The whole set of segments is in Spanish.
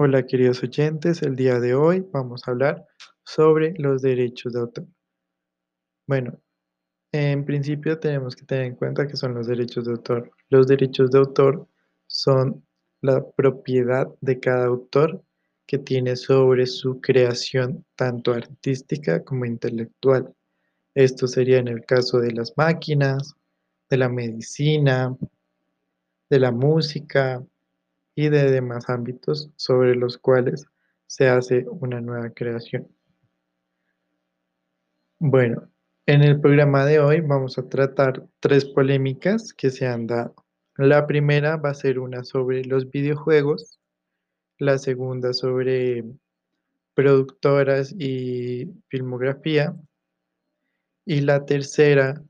Hola queridos oyentes, el día de hoy vamos a hablar sobre los derechos de autor. Bueno, en principio tenemos que tener en cuenta que son los derechos de autor. Los derechos de autor son la propiedad de cada autor que tiene sobre su creación tanto artística como intelectual. Esto sería en el caso de las máquinas, de la medicina, de la música, y de demás ámbitos sobre los cuales se hace una nueva creación. Bueno, en el programa de hoy vamos a tratar tres polémicas que se han dado. La primera va a ser una sobre los videojuegos, la segunda sobre productoras y filmografía y la tercera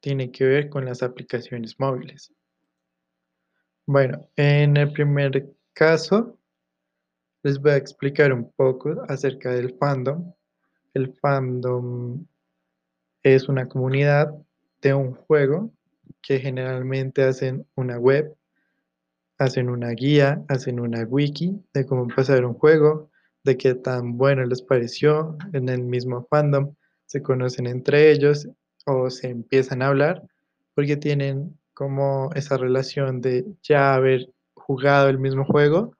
tiene que ver con las aplicaciones móviles. Bueno, en el primer caso les voy a explicar un poco acerca del fandom. El fandom es una comunidad de un juego que generalmente hacen una web, hacen una guía, hacen una wiki de cómo pasar un juego, de qué tan bueno les pareció en el mismo fandom, se conocen entre ellos o se empiezan a hablar porque tienen como esa relación de ya haber jugado el mismo juego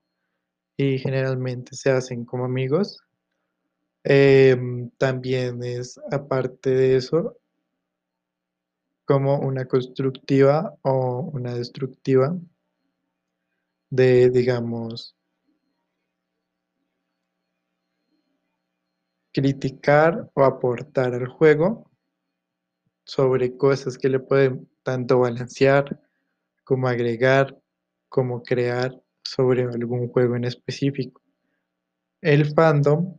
y generalmente se hacen como amigos. Em, también es, aparte de eso, como una constructiva o una destructiva de, digamos, criticar o aportar al juego sobre cosas que le pueden tanto balancear como agregar, como crear sobre algún juego en específico. El fandom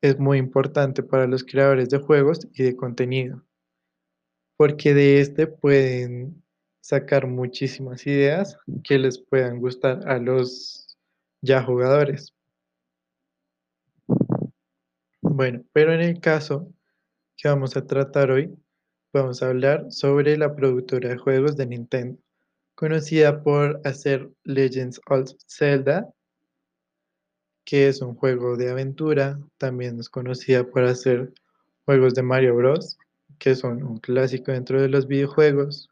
es muy importante para los creadores de juegos y de contenido, porque de este pueden sacar muchísimas ideas que les puedan gustar a los ya jugadores. Bueno, pero en el caso que vamos a tratar hoy, vamos a hablar sobre la productora de juegos de Nintendo, conocida por hacer Legends of Zelda, que es un juego de aventura, también es conocida por hacer juegos de Mario Bros, que son un clásico dentro de los videojuegos,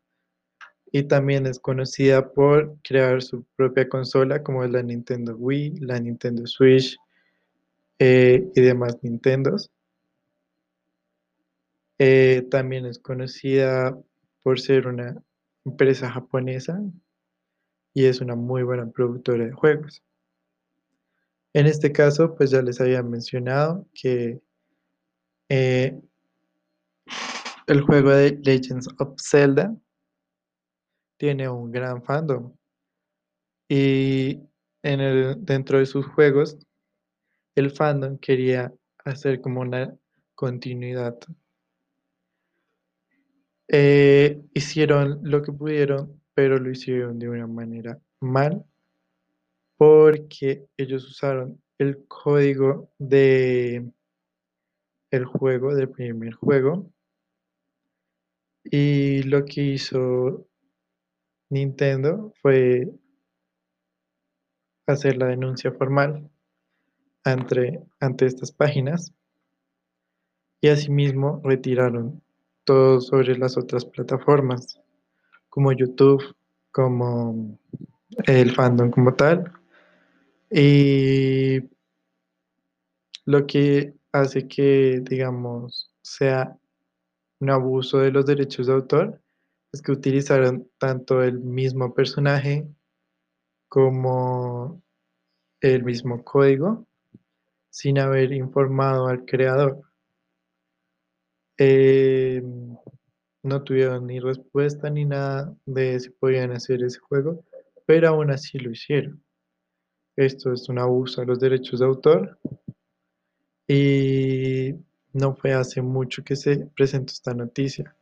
y también es conocida por crear su propia consola como es la Nintendo Wii, la Nintendo Switch eh, y demás Nintendos. Eh, también es conocida por ser una empresa japonesa y es una muy buena productora de juegos. En este caso, pues ya les había mencionado que eh, el juego de Legends of Zelda tiene un gran fandom y en el, dentro de sus juegos el fandom quería hacer como una continuidad eh, hicieron lo que pudieron, pero lo hicieron de una manera mal, porque ellos usaron el código de el juego, del primer juego, y lo que hizo Nintendo fue hacer la denuncia formal ante, ante estas páginas y asimismo retiraron todo sobre las otras plataformas, como YouTube, como el fandom como tal. Y lo que hace que, digamos, sea un abuso de los derechos de autor es que utilizaron tanto el mismo personaje como el mismo código sin haber informado al creador. Eh, no tuvieron ni respuesta ni nada de si podían hacer ese juego, pero aún así lo hicieron. Esto es un abuso a los derechos de autor y no fue hace mucho que se presentó esta noticia.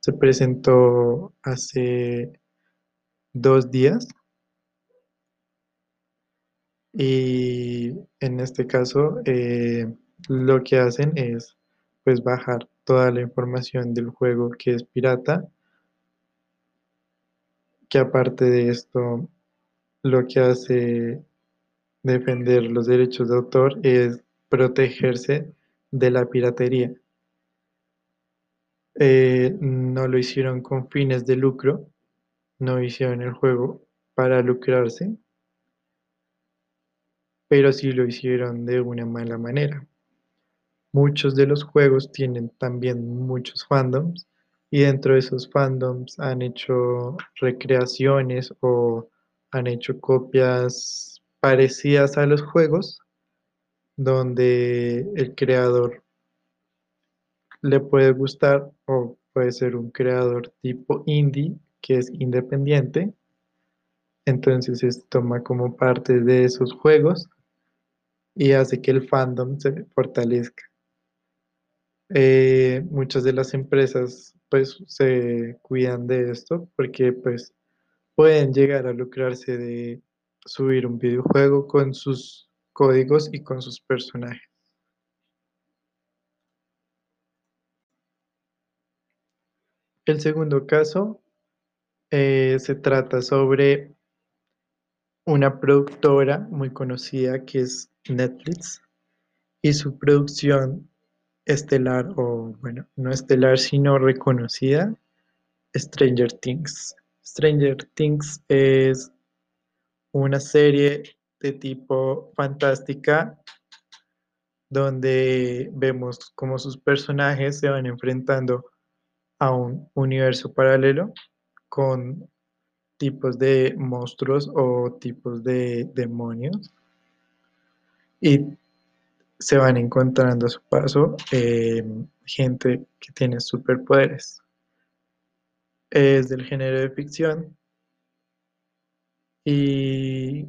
Se presentó hace dos días y en este caso eh, lo que hacen es pues bajar toda la información del juego que es pirata que aparte de esto lo que hace defender los derechos de autor es protegerse de la piratería. Eh, no lo hicieron con fines de lucro, no hicieron el juego para lucrarse, pero sí lo hicieron de una mala manera. Muchos de los juegos tienen también muchos fandoms y dentro de esos fandoms han hecho recreaciones o han hecho copias parecidas a los juegos donde el creador le puede gustar o puede ser un creador tipo indie que es independiente. Entonces se toma como parte de esos juegos y hace que el fandom se fortalezca. Eh, muchas de las empresas pues se cuidan de esto porque pues pueden llegar a lucrarse de subir un videojuego con sus códigos y con sus personajes. El segundo caso eh, se trata sobre una productora muy conocida que es Netflix y su producción estelar o bueno, no estelar sino reconocida, Stranger Things. Stranger Things es una serie de tipo fantástica donde vemos cómo sus personajes se van enfrentando a un universo paralelo con tipos de monstruos o tipos de demonios y se van encontrando a su paso em, gente que tiene superpoderes. Es del género de ficción y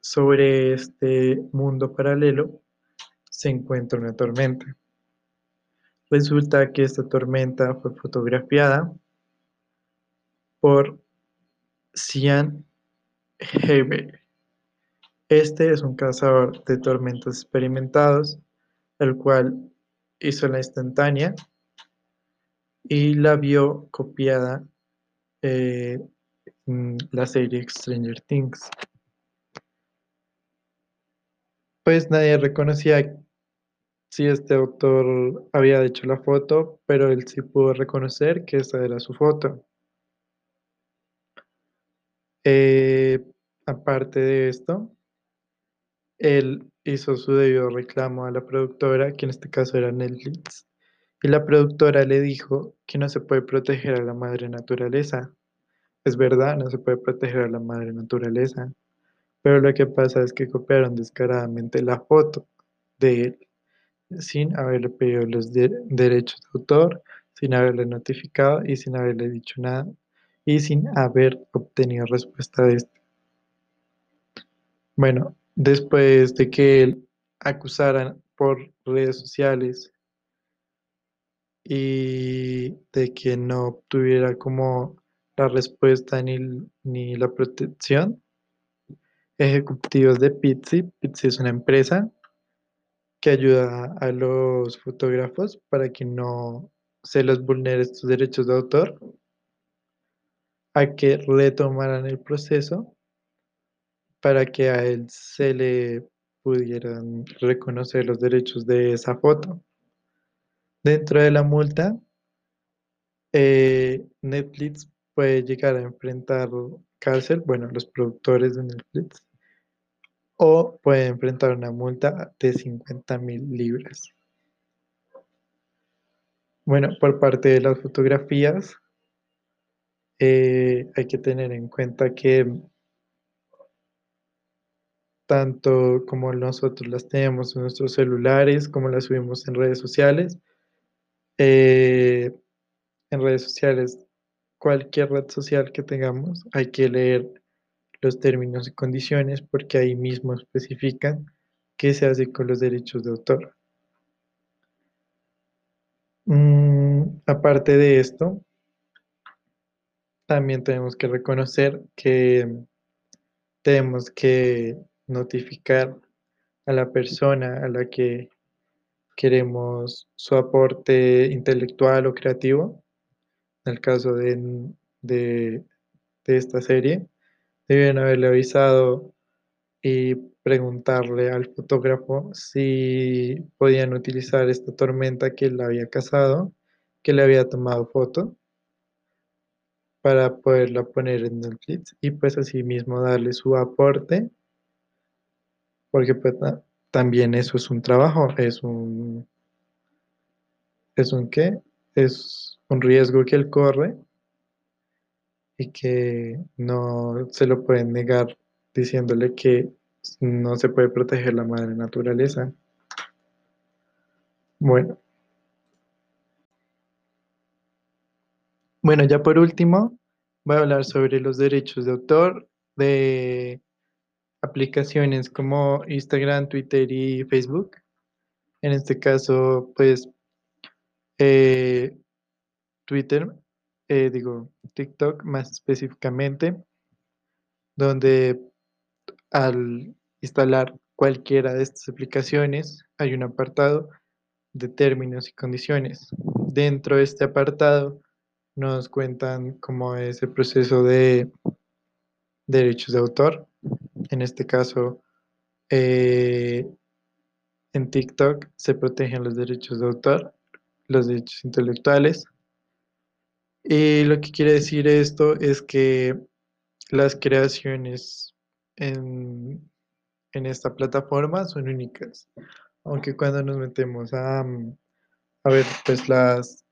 sobre este mundo paralelo se encuentra una tormenta. Resulta que esta tormenta fue fotografiada por Cian Heber. Este es un cazador de tormentas experimentados, el cual hizo la instantánea y la vio copiada eh, en la serie Stranger Things. Pues nadie reconocía si este autor había hecho la foto, pero él sí pudo reconocer que esa era su foto. Eh, aparte de esto, él hizo su debido reclamo a la productora, que en este caso era Netflix, y la productora le dijo que no se puede proteger a la madre naturaleza. Es verdad, no se puede proteger a la madre naturaleza, pero lo que pasa es que copiaron descaradamente la foto de él sin haberle pedido los derechos de autor, sin haberle notificado y sin haberle dicho nada y sin haber obtenido respuesta de este. Bueno, después de que él acusaran por redes sociales y de que no obtuviera como la respuesta ni, ni la protección, ejecutivos de Pizzi, Pizzi es una empresa que ayuda a los fotógrafos para que no se les vulnere sus derechos de autor, a que retomaran el proceso para que a él se le pudieran reconocer los derechos de esa foto. Dentro de la multa, eh, Netflix puede llegar a enfrentar cárcel, bueno, los productores de Netflix, o puede enfrentar una multa de 50 mil libras. Bueno, por parte de las fotografías, eh, hay que tener en cuenta que tanto como nosotros las tenemos en nuestros celulares, como las subimos en redes sociales. Eh, en redes sociales, cualquier red social que tengamos, hay que leer los términos y condiciones porque ahí mismo especifican qué se hace con los derechos de autor. Mm, aparte de esto, también tenemos que reconocer que tenemos que notificar a la persona a la que queremos su aporte intelectual o creativo, en el caso de, de, esta serie, deben haberle avisado y preguntarle al fotógrafo si podían utilizar esta tormenta que él había cazado, que le había tomado foto, para poderla poner en Netflix y pues así mismo darle su aporte, porque pues también eso es un trabajo, es un, es un qué, es un riesgo que él corre y que no se lo pueden negar diciéndole que no se puede proteger la madre naturaleza. Bueno. Bueno, ya por último, voy a hablar sobre los derechos de autor de aplicaciones como Instagram, Twitter y Facebook. En este caso, pues, eh, Twitter, eh, digo, TikTok más específicamente, donde al instalar cualquiera de estas aplicaciones hay un apartado de términos y condiciones. Dentro de este apartado nos cuentan cómo es el proceso de derechos de autor. En este caso, eh, en TikTok se protegen los derechos de autor, los derechos intelectuales. Y lo que quiere decir esto es que las creaciones en, esta plataforma son únicas. Aunque cuando nos metemos a, a ver, pues las,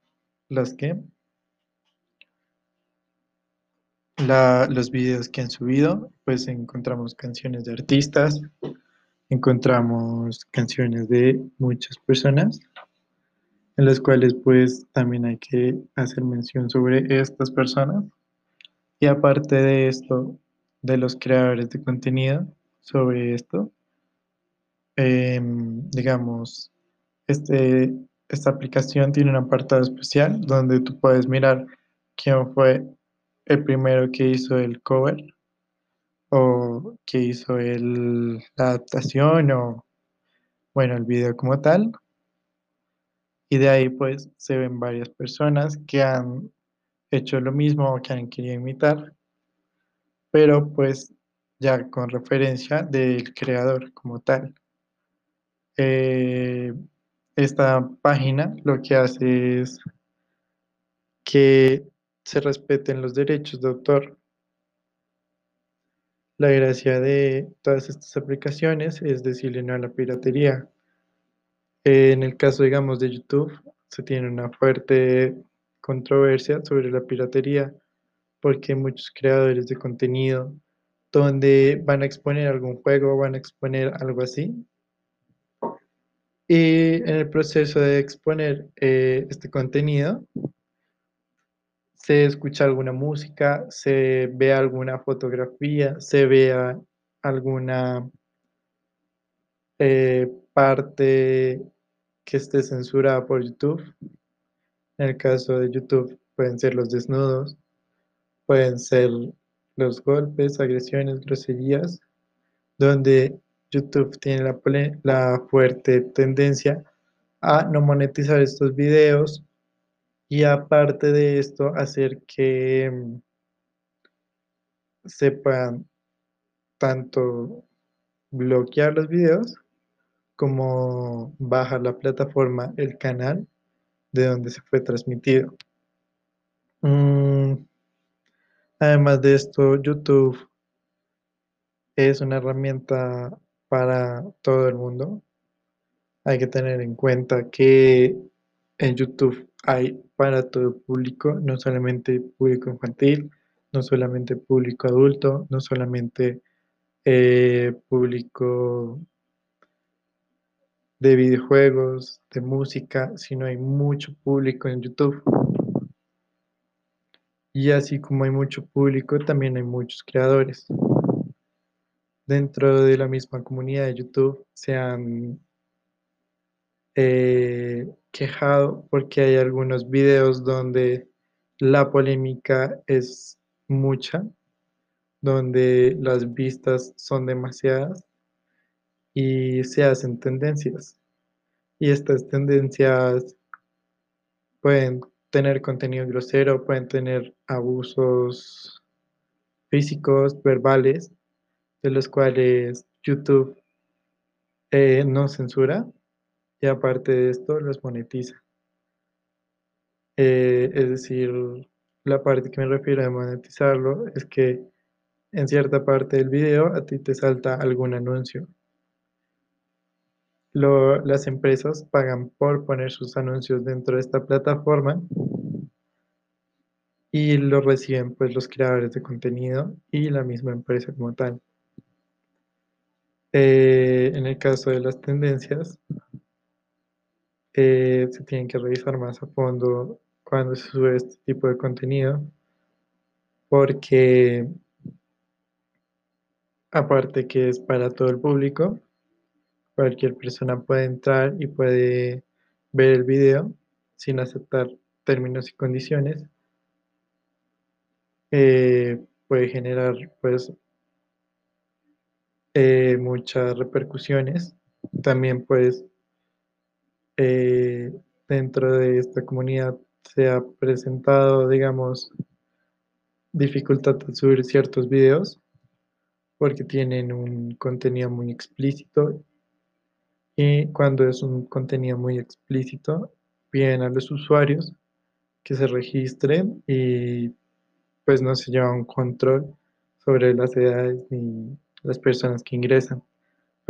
las que, los videos que han subido, pues encontramos canciones de artistas, encontramos canciones de muchas personas, en las cuales pues también hay que hacer mención sobre estas personas. Y aparte de esto, de los creadores de contenido sobre esto. Em, digamos, este, esta aplicación tiene un apartado especial donde tú puedes mirar quién fue el primero que hizo el cover o que hizo el, la adaptación o, bueno, el video como tal. Y de ahí pues se ven varias personas que han hecho lo mismo o que han querido imitar pero pues ya con referencia del creador como tal. Eh, esta página lo que hace es que se respeten los derechos de autor. La gracia de todas estas aplicaciones es decirle no a la piratería. en el caso, digamos, de YouTube, se tiene una fuerte controversia sobre la piratería porque muchos creadores de contenido donde van a exponer algún juego, van a exponer algo así. Y en el proceso de exponer eh, este contenido, se escucha alguna música, se ve alguna fotografía, se vea alguna eh, parte que esté censurada por YouTube. En el caso de YouTube pueden ser los desnudos, pueden ser los golpes, agresiones, groserías, donde YouTube tiene la fuerte tendencia a no monetizar estos videos y aparte de esto hacer que mm, sepan tanto bloquear los videos como bajar la plataforma, el canal de donde se fue transmitido. Mm, Además de esto, YouTube es una herramienta para todo el mundo. Hay que tener en cuenta que en YouTube hay para todo público, no solamente público infantil, no solamente público adulto, no solamente eh, público de videojuegos, de música, sino hay mucho público en YouTube. Y así como hay mucho público, también hay muchos creadores. Dentro de la misma comunidad de YouTube se han eh, quejado porque hay algunos videos donde la polémica es mucha, donde las vistas son demasiadas y se hacen tendencias. Y estas tendencias pueden tener contenido grosero, pueden tener abusos físicos, verbales, de los cuales YouTube eh, no censura y aparte de esto los monetiza. Eh, es decir, la parte que me refiero a monetizarlo es que en cierta parte del video a ti te salta algún anuncio. las empresas pagan por poner sus anuncios dentro de esta plataforma y lo reciben pues los creadores de contenido y la misma empresa como tal. Eh, en el caso de las tendencias, eh, se tienen que revisar más a fondo cuando se sube este tipo de contenido, porque aparte que es para todo el público, cualquier persona puede entrar y puede ver el video sin aceptar términos y condiciones. Eh, puede generar pues eh, muchas repercusiones. También pues eh, dentro de esta comunidad se ha presentado, digamos, dificultad de subir ciertos videos porque tienen un contenido muy explícito y cuando es un contenido muy explícito piden a los usuarios que se registren y pues no se lleva un control sobre las edades ni las personas que ingresan.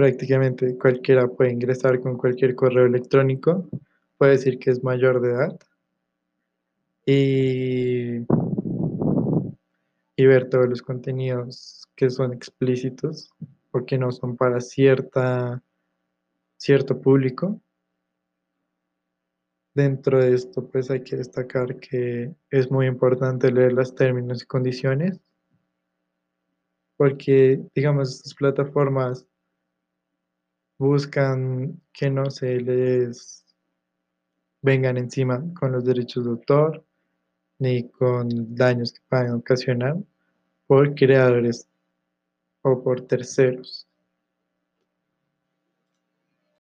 Prácticamente cualquiera puede ingresar con cualquier correo electrónico, puede decir que es mayor de edad y, y ver todos los contenidos que son explícitos o que no son para cierta, cierto público. Dentro de esto, pues hay que destacar que es muy importante leer los términos y condiciones porque, digamos, estas plataformas buscan que no se les vengan encima con los derechos de autor ni con daños que puedan ocasionar por creadores o por terceros.